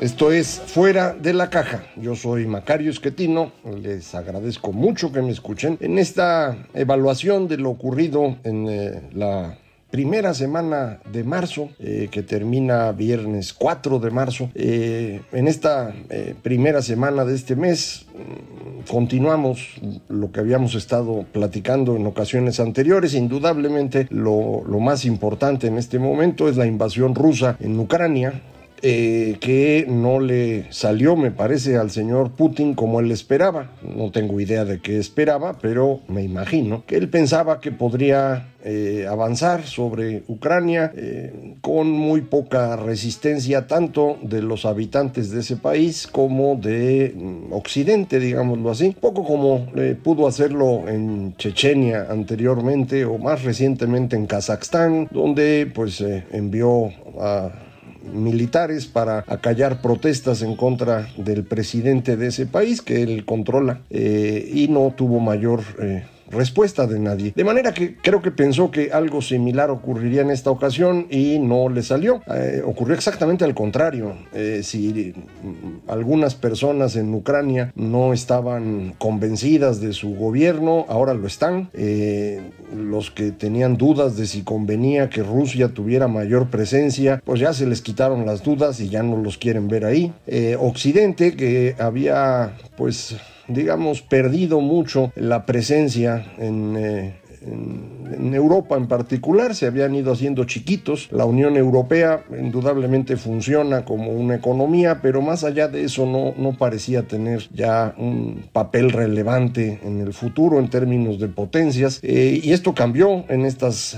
Esto es Fuera de la Caja. Yo soy Macario Esquetino. Les agradezco mucho que me escuchen en esta evaluación de lo ocurrido en eh, la primera semana de marzo, eh, que termina viernes 4 de marzo. Eh, en esta primera semana de este mes mm, continuamos lo que habíamos estado platicando en ocasiones anteriores. Indudablemente lo, lo más importante en este momento es la invasión rusa en Ucrania eh, que no le salió, me parece, al señor Putin como él esperaba. No tengo idea de qué esperaba, pero me imagino que él pensaba que podría eh, avanzar sobre Ucrania eh, con muy poca resistencia tanto de los habitantes de ese país como de mm, Occidente, digámoslo así, poco como pudo hacerlo en Chechenia anteriormente o más recientemente en Kazajstán, donde pues envió a militares para acallar protestas en contra del presidente de ese país que él controla eh, y no tuvo mayor eh, respuesta de nadie. De manera que creo que pensó que algo similar ocurriría en esta ocasión y no le salió. Eh, ocurrió exactamente al contrario. Eh, si mm, algunas personas en Ucrania no estaban convencidas de su gobierno, ahora lo están. Eh, los que tenían dudas de si convenía que Rusia tuviera mayor presencia, pues ya se les quitaron las dudas y ya no los quieren ver ahí. Occidente, que había pues digamos, perdido mucho la presencia en, eh, en, Europa en particular, se habían ido haciendo chiquitos. La Unión Europea indudablemente funciona como una economía, pero más allá de eso no, no parecía tener ya un papel relevante en el futuro en términos de potencias. Eh, y esto cambió en estas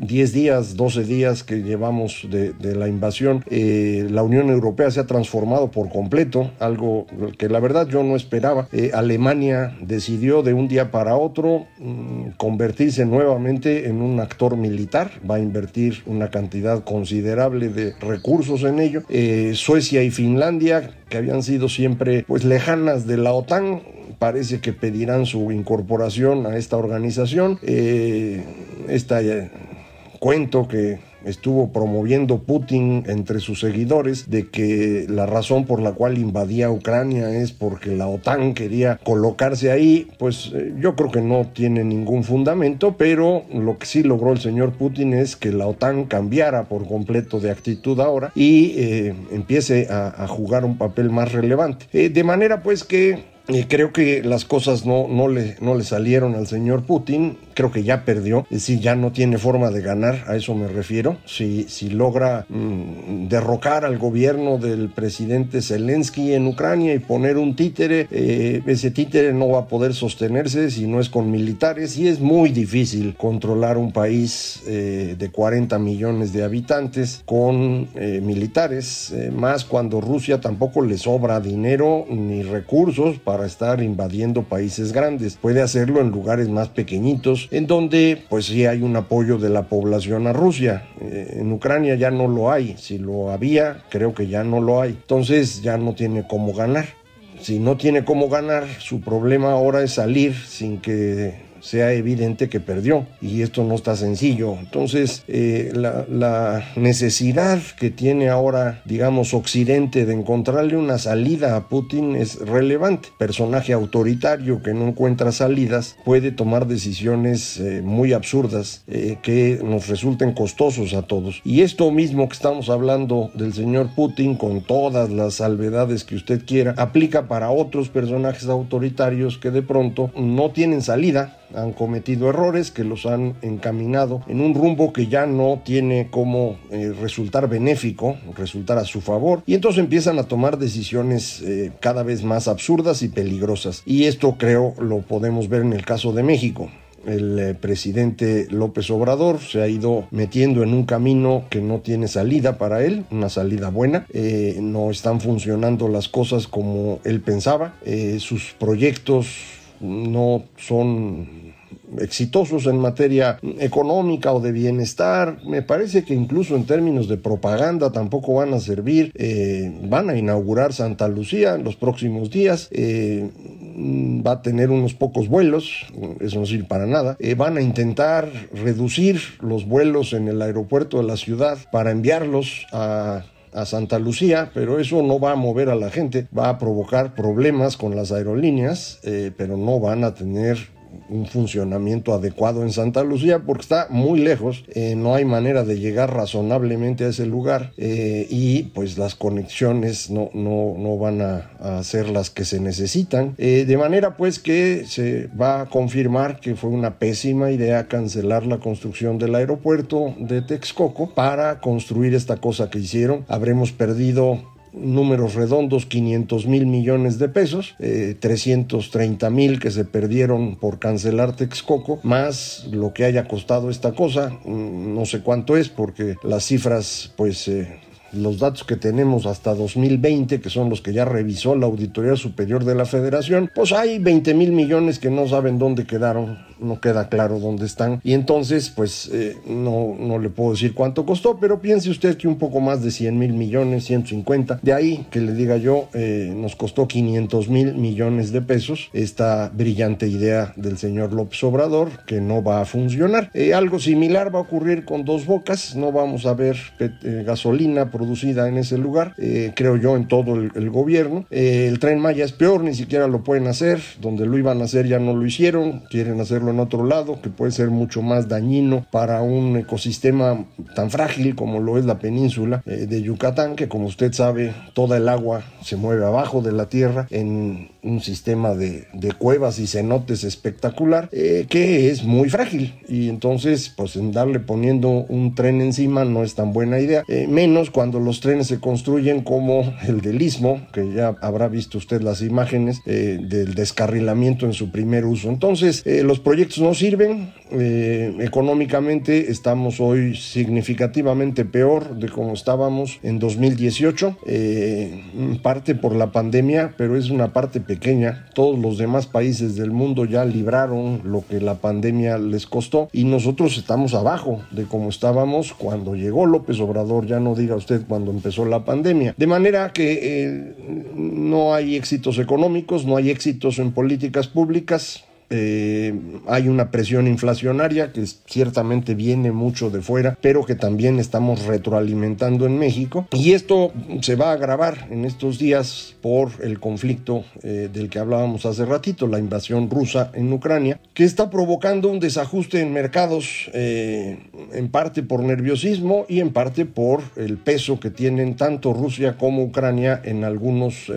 10 días, 12 días que llevamos de, la invasión, eh, la Unión Europea se ha transformado por completo, algo que la verdad yo no esperaba. Eh, Alemania decidió de un día para otro mm, convertirse nuevamente en un actor militar, va a invertir una cantidad considerable de recursos en ello. Eh, Suecia y Finlandia, que habían sido siempre pues lejanas de la OTAN, parece que pedirán su incorporación a esta organización. esta cuento que estuvo promoviendo Putin entre sus seguidores de que la razón por la cual invadía Ucrania es porque la OTAN quería colocarse ahí, pues eh, yo creo que no tiene ningún fundamento, pero lo que sí logró el señor Putin es que la OTAN cambiara por completo de actitud ahora y eh, empiece a, jugar un papel más relevante. Eh, de manera pues que creo que las cosas no, no, le, no le salieron al señor Putin. Creo que ya perdió. Es decir, ya no tiene forma de ganar. A eso me refiero. Si, si logra mm, derrocar al gobierno del presidente Zelensky en Ucrania y poner un títere, eh, ese títere no va a poder sostenerse si no es con militares. Y es muy difícil controlar un país eh, de 40 millones de habitantes con eh, militares. más cuando Rusia tampoco le sobra dinero ni recursos para estar invadiendo países grandes. Puede hacerlo en lugares más pequeñitos, en donde pues sí hay un apoyo de la población a Rusia. Eh, en Ucrania ya no lo hay. Si lo había, creo que ya no lo hay. Entonces ya no tiene cómo ganar. Si no tiene cómo ganar, su problema ahora es salir sin que sea evidente que perdió y esto no está sencillo. Entonces, eh, la, necesidad que tiene ahora, digamos, Occidente de encontrarle una salida a Putin es relevante. Personaje autoritario que no encuentra salidas puede tomar decisiones eh, muy absurdas eh, que nos resulten costosos a todos. Y esto mismo que estamos hablando del señor Putin, con todas las salvedades que usted quiera, aplica para otros personajes autoritarios que de pronto no tienen salida han cometido errores que los han encaminado en un rumbo que ya no tiene como eh, resultar benéfico, resultar a su favor, y entonces empiezan a tomar decisiones eh, cada vez más absurdas y peligrosas. Y esto creo lo podemos ver en el caso de México el eh, presidente López Obrador se ha ido metiendo en un camino que no tiene salida para él, una salida buena. no están funcionando las cosas como él pensaba. sus proyectos no son exitosos en materia económica o de bienestar. Me parece que incluso en términos de propaganda tampoco van a servir. Eh, van a inaugurar Santa Lucía en los próximos días. Eh, va a tener unos pocos vuelos, eso no sirve para nada. Eh, van a intentar reducir los vuelos en el aeropuerto de la ciudad para enviarlos a a Santa Lucía, pero eso no va a mover a la gente, va a provocar problemas con las aerolíneas, eh, pero no van a tener un funcionamiento adecuado en Santa Lucía porque está muy lejos, eh, no hay manera de llegar razonablemente a ese lugar eh, y pues las conexiones no, no, no van a, ser las que se necesitan. Eh, de manera pues que se va a confirmar que fue una pésima idea cancelar la construcción del aeropuerto de Texcoco para construir esta cosa que hicieron. Habremos perdido números redondos 500 mil millones de pesos, 330 eh, mil que se perdieron por cancelar Texcoco, más lo que haya costado esta cosa, mm, no sé cuánto es porque las cifras pues... Eh, los datos que tenemos hasta 2020, que son los que ya revisó la Auditoría Superior de la Federación, pues hay 20 mil millones que no saben dónde quedaron no queda claro dónde están. Y entonces, pues eh, no, no le puedo decir cuánto costó, pero piense usted que un poco más de 100 mil millones, 150. De ahí que le diga yo, eh, nos costó 500 mil millones de pesos esta brillante idea del señor López Obrador que no va a funcionar. Eh, algo similar va a ocurrir con dos bocas. No vamos a ver gasolina producida en ese lugar, creo yo, en todo el, el gobierno. el tren Maya es peor, ni siquiera lo pueden hacer. Donde lo iban a hacer ya no lo hicieron. Quieren hacerlo en otro lado, que puede ser mucho más dañino para un ecosistema tan frágil como lo es la península eh, de Yucatán, que como usted sabe, toda el agua se mueve abajo de la tierra en un sistema de, cuevas y cenotes espectacular, eh, que es muy frágil. Y entonces, pues en darle poniendo un tren encima no es tan buena idea, eh, menos cuando los trenes se construyen como el del Istmo, que ya habrá visto usted las imágenes del descarrilamiento en su primer uso. Entonces, los proyectos proyectos no sirven, eh, económicamente estamos hoy significativamente peor de como estábamos en 2018, eh, parte por la pandemia, pero es una parte pequeña. Todos los demás países del mundo ya libraron lo que la pandemia les costó y nosotros estamos abajo de como estábamos cuando llegó López Obrador, ya no diga usted cuando empezó la pandemia. De manera que eh, no hay éxitos económicos, no hay éxitos en políticas públicas, eh, hay una presión inflacionaria que ciertamente viene mucho de fuera, pero que también estamos retroalimentando en México. Y esto se va a agravar en estos días por el conflicto eh, del que hablábamos hace ratito, la invasión rusa en Ucrania, que está provocando un desajuste en mercados, eh, en parte por nerviosismo y en parte por el peso que tienen tanto Rusia como Ucrania en algunos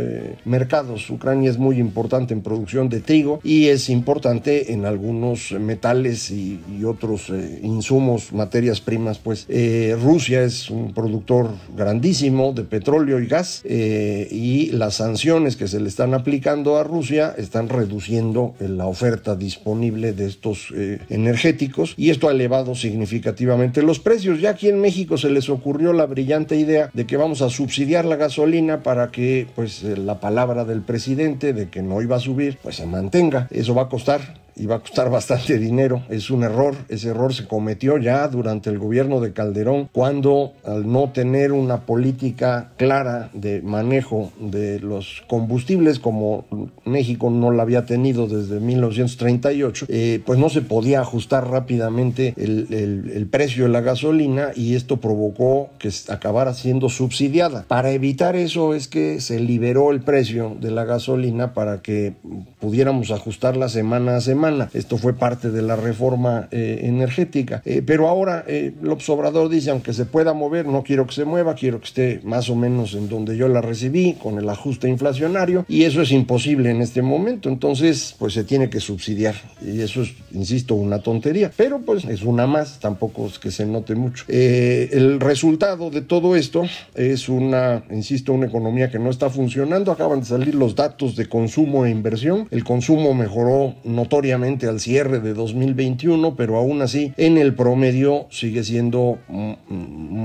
mercados. Ucrania es muy importante en producción de trigo y es importante en algunos metales y, otros eh, insumos, materias primas. Pues eh, Rusia es un productor grandísimo de petróleo y gas eh, y las sanciones que se le están aplicando a Rusia están reduciendo la oferta disponible de estos energéticos y esto ha elevado significativamente los precios. Ya aquí en México se les ocurrió la brillante idea de que vamos a subsidiar la gasolina para que pues la palabra del presidente de que no iba a subir pues se mantenga. Eso va a costar estar y va a costar bastante dinero. Es un error. Ese error se cometió ya durante el gobierno de Calderón cuando al no tener una política clara de manejo de los combustibles como México no la había tenido desde 1938, eh, pues no se podía ajustar rápidamente el, el precio de la gasolina y esto provocó que acabara siendo subsidiada. Para evitar eso es que se liberó el precio de la gasolina para que pudiéramos ajustarla semana a semana. Esto fue parte de la reforma eh, energética. Eh, pero ahora eh, López Obrador dice, aunque se pueda mover, no quiero que se mueva, quiero que esté más o menos en donde yo la recibí, con el ajuste inflacionario, y eso es imposible en este momento. Entonces, pues se tiene que subsidiar. Y eso es, insisto, una tontería. Pero pues es una más, tampoco es que se note mucho. el resultado de todo esto es una, insisto, una economía que no está funcionando. Acaban de salir los datos de consumo e inversión. El consumo mejoró notoriamente al cierre de 2021, pero aún así en el promedio sigue siendo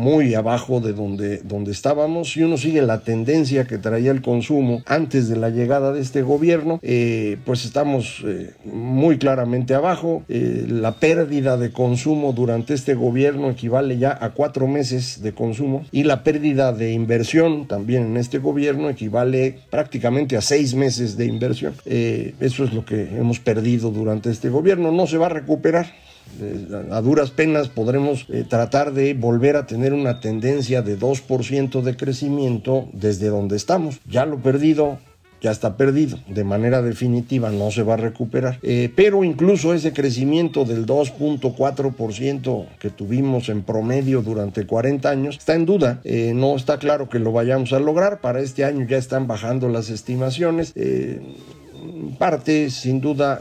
muy abajo de donde, donde estábamos. Si uno sigue la tendencia que traía el consumo antes de la llegada de este gobierno, eh, pues estamos eh, muy claramente abajo. Eh, la pérdida de consumo durante este gobierno equivale ya a cuatro meses de consumo y la pérdida de inversión también en este gobierno equivale prácticamente a seis meses de inversión. eso es lo que hemos perdido durante este gobierno. No se va a recuperar. Eh, a duras penas podremos eh, tratar de volver a tener una tendencia de 2% de crecimiento desde donde estamos. Ya lo perdido ya está perdido, de manera definitiva no se va a recuperar. Eh, pero incluso ese crecimiento del 2.4% que tuvimos en promedio durante 40 años está en duda, no está claro que lo vayamos a lograr, para este año ya están bajando las estimaciones parte, sin duda,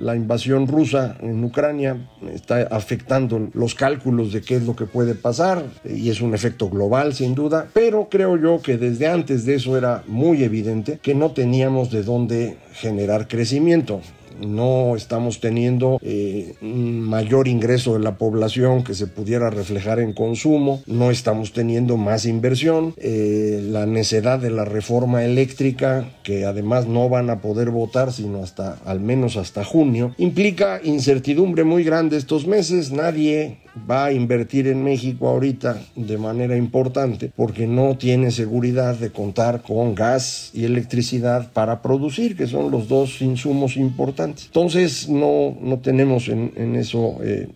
la invasión rusa en Ucrania está afectando los cálculos de qué es lo que puede pasar y es un efecto global, sin duda, pero creo yo que desde antes de eso era muy evidente que no teníamos de dónde generar crecimiento no estamos teniendo eh, mayor ingreso de la población que se pudiera reflejar en consumo, no estamos teniendo más inversión, eh, la necedad de la reforma eléctrica, que además no van a poder votar sino hasta al menos hasta junio, implica incertidumbre muy grande estos meses, nadie va a invertir en México ahorita de manera importante porque no tiene seguridad de contar con gas y electricidad para producir, que son los dos insumos importantes. Entonces no, no tenemos en, eso eh,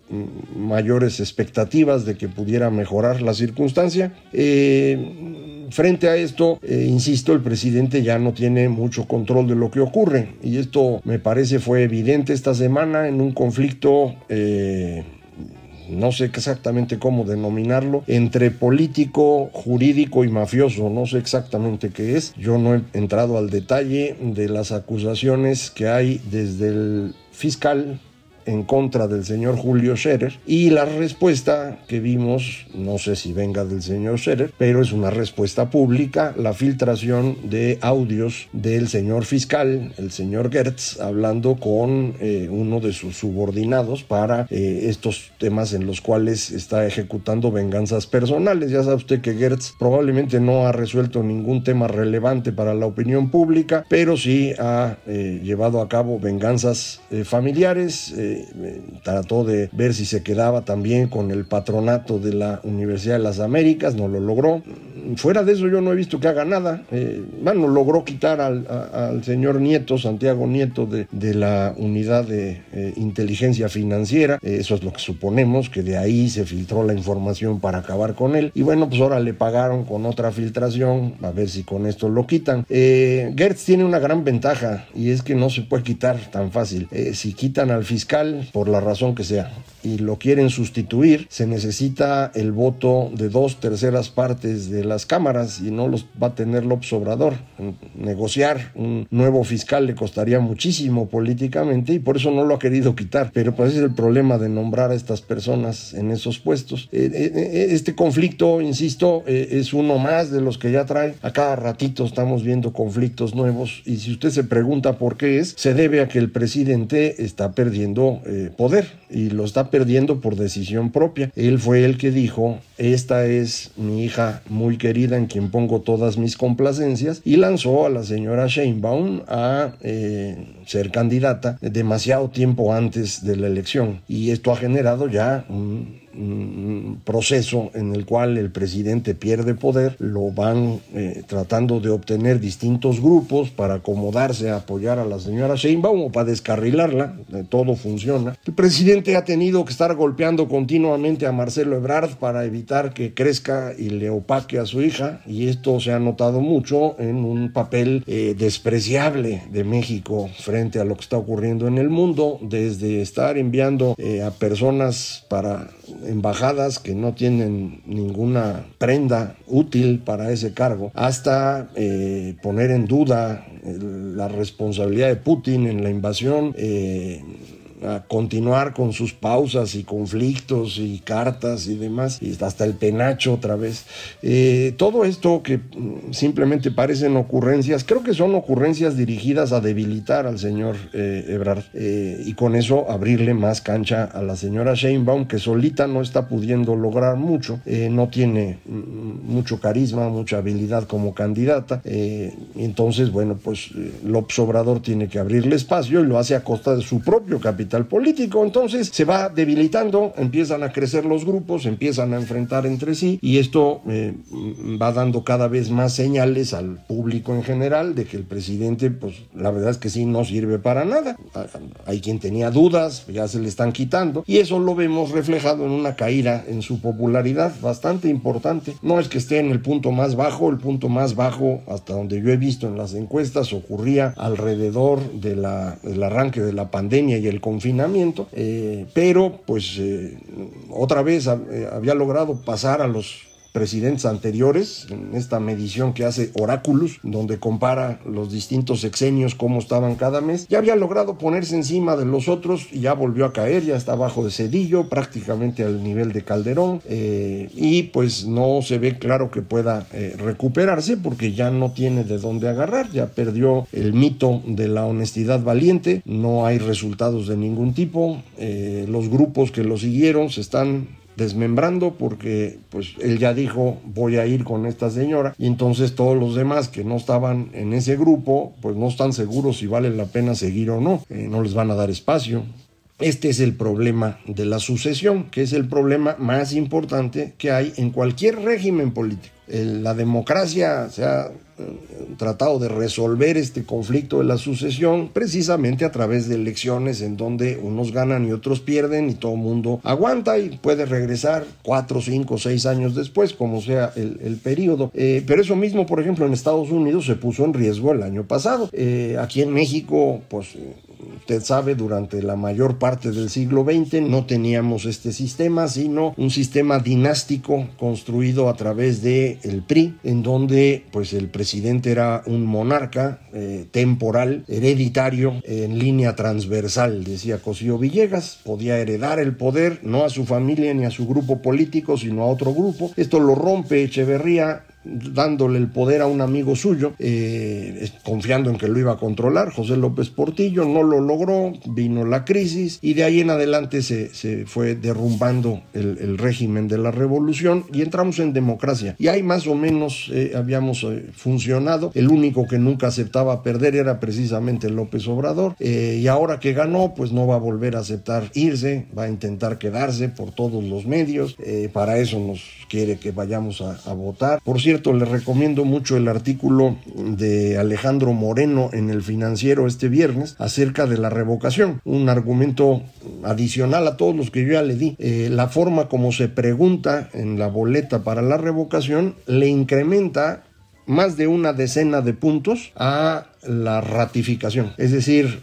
mayores expectativas de que pudiera mejorar la circunstancia. Eh, frente a esto, eh, insisto, el presidente ya no tiene mucho control de lo que ocurre y esto me parece fue evidente esta semana en un conflicto no sé exactamente cómo denominarlo, entre político, jurídico y mafioso, no sé exactamente qué es. Yo no he entrado al detalle de las acusaciones que hay desde el fiscal en contra del señor Julio Scherer y la respuesta que vimos, no sé si venga del señor Scherer, pero es una respuesta pública, la filtración de audios del señor fiscal, el señor Gertz, hablando con eh, uno de sus subordinados para eh, estos temas en los cuales está ejecutando venganzas personales. Ya sabe usted que Gertz probablemente no ha resuelto ningún tema relevante para la opinión pública, pero sí ha eh, llevado a cabo venganzas familiares, trató de ver si se quedaba también con el patronato de la Universidad de las Américas, no lo logró. Fuera de eso yo no he visto que haga nada. Eh, bueno, logró quitar al, señor Nieto, Santiago Nieto, de, de la unidad de eh, inteligencia financiera. Eh, eso es lo que suponemos, que de ahí se filtró la información para acabar con él. Y bueno, pues ahora le pagaron con otra filtración, a ver si con esto lo quitan. Gertz tiene una gran ventaja y es que no se puede quitar tan fácil. si quitan al fiscal, por la razón que sea y lo quieren sustituir, se necesita el voto de dos terceras partes de las cámaras y no los va a tener López Obrador. Negociar un nuevo fiscal le costaría muchísimo políticamente y por eso no lo ha querido quitar. Pero pues es el problema de nombrar a estas personas en esos puestos. Eh, eh, eh, este conflicto, insisto, es uno más de los que ya trae. A cada ratito estamos viendo conflictos nuevos y si usted se pregunta por qué es, se debe a que el presidente está perdiendo eh, poder y lo está perdiendo por decisión propia. Él fue el que dijo, esta es mi hija muy querida en quien pongo todas mis complacencias y lanzó a la señora Sheinbaum a eh, ser candidata demasiado tiempo antes de la elección y esto ha generado ya un proceso en el cual el presidente pierde poder, lo van eh, tratando de obtener distintos grupos para acomodarse a apoyar a la señora Sheinbaum o para descarrilarla, eh, todo funciona. El presidente ha tenido que estar golpeando continuamente a Marcelo Ebrard para evitar que crezca y le opaque a su hija y esto se ha notado mucho en un papel eh, despreciable de México frente a lo que está ocurriendo en el mundo, desde estar enviando a personas para embajadas que no tienen ninguna prenda útil para ese cargo, hasta eh, poner en duda la responsabilidad de Putin en la invasión. Eh, a continuar con sus pausas y conflictos y cartas y demás, hasta el penacho otra vez. Eh, todo esto que mm, simplemente parecen ocurrencias, creo que son ocurrencias dirigidas a debilitar al señor eh, Ebrard eh, y con eso abrirle más cancha a la señora Sheinbaum, que solita no está pudiendo lograr mucho, no tiene mm, mucho carisma, mucha habilidad como candidata, entonces, bueno, pues López Obrador tiene que abrirle espacio y lo hace a costa de su propio capital político. Entonces se va debilitando, empiezan a crecer los grupos, empiezan a enfrentar entre sí y esto eh, va dando cada vez más señales al público en general de que el presidente, pues la verdad es que sí, no sirve para nada. Hay quien tenía dudas, ya se le están quitando y eso lo vemos reflejado en una caída en su popularidad bastante importante. No es que esté en el punto más bajo, el punto más bajo hasta donde yo he visto en las encuestas ocurría alrededor de del arranque de la pandemia y el conflicto eh, pero pues eh, otra vez eh, había logrado pasar a los presidentes anteriores, en esta medición que hace Oráculos, donde compara los distintos sexenios, cómo estaban cada mes, ya había logrado ponerse encima de los otros ya volvió a caer, ya está abajo de Cedillo, prácticamente al nivel de Calderón, eh, y pues no se ve claro que pueda eh, recuperarse porque ya no tiene de dónde agarrar, ya perdió el mito de la honestidad valiente, no hay resultados de ningún tipo, eh, los grupos que lo siguieron se están desmembrando porque pues él ya dijo voy a ir con esta señora y entonces todos los demás que no estaban en ese grupo pues no están seguros si vale la pena seguir o no, eh, no les van a dar espacio. Este es el problema de la sucesión, que es el problema más importante que hay en cualquier régimen político. La democracia se ha tratado de resolver este conflicto de la sucesión precisamente a través de elecciones en donde unos ganan y otros pierden y todo el mundo aguanta y puede regresar cuatro, cinco, seis años después, como sea el, periodo. Eh, pero eso mismo, por ejemplo, en Estados Unidos se puso en riesgo el año pasado. Eh, aquí en México, pues usted sabe, durante la mayor parte del siglo XX no teníamos este sistema, sino un sistema dinástico construido a través de el PRI, en donde pues el presidente era un monarca eh, temporal, hereditario, en línea transversal, decía Cosío Villegas, podía heredar el poder no a su familia ni a su grupo político, sino a otro grupo. Esto lo rompe Echeverría dándole el poder a un amigo suyo, eh, confiando en que lo iba a controlar, José López Portillo, no lo logró, vino la crisis y de ahí en adelante se, fue derrumbando el, régimen de la revolución y entramos en democracia. Y ahí más o menos eh, habíamos eh, funcionado, el único que nunca aceptaba perder era precisamente López Obrador y ahora que ganó pues no va a volver a aceptar irse, va a intentar quedarse por todos los medios, para eso nos quiere que vayamos a, a votar. Por cierto, cierto, les recomiendo mucho el artículo de Alejandro Moreno en el financiero este viernes acerca de la revocación. Un argumento adicional a todos los que yo ya le di. Eh, la forma como se pregunta en la boleta para la revocación le incrementa más de una decena de puntos a la ratificación. Es decir,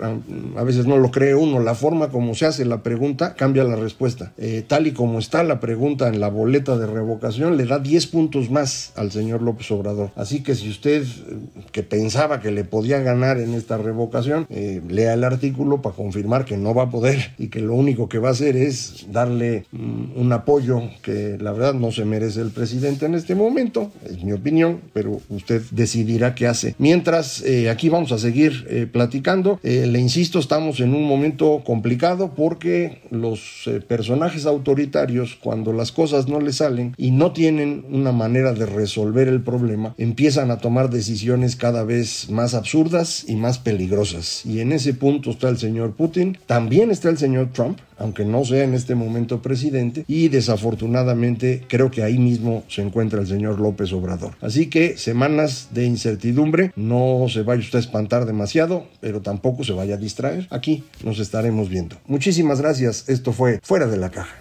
a, veces no lo cree uno, la forma como se hace la pregunta cambia la respuesta. Eh, tal y como está la pregunta en la boleta de revocación, le da 10 puntos más al señor López Obrador. Así que si usted, eh, que pensaba que le podía ganar en esta revocación, eh, lea el artículo para confirmar que no va a poder y que lo único que va a hacer es darle mm, un apoyo que la verdad no se merece el presidente en este momento, es mi opinión, pero usted decidirá qué hace. Mientras, aquí vamos a seguir eh, platicando. Eh, le insisto, estamos en un momento complicado porque los eh, personajes autoritarios, cuando las cosas no les salen y no tienen una manera de resolver el problema, empiezan a tomar decisiones cada vez más absurdas y más peligrosas. Y en ese punto está el señor Putin, también está el señor Trump, aunque no sea en este momento presidente, y desafortunadamente creo que ahí mismo se encuentra el señor López Obrador. Así que semanas de incertidumbre, no se vaya usted espantar demasiado, pero tampoco se vaya a distraer. Aquí nos estaremos viendo. Muchísimas gracias, esto fue Fuera de la Caja.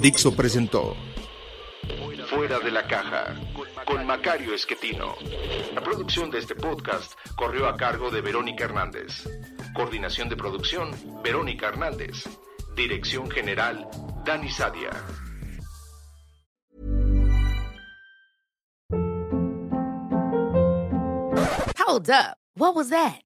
Dixo presentó Fuera de la caja con Macario Esquetino. La producción de este podcast corrió a cargo de Verónica Hernández. Coordinación de producción, Verónica Hernández. Dirección general, Dani Sadia. Hold up. What was that?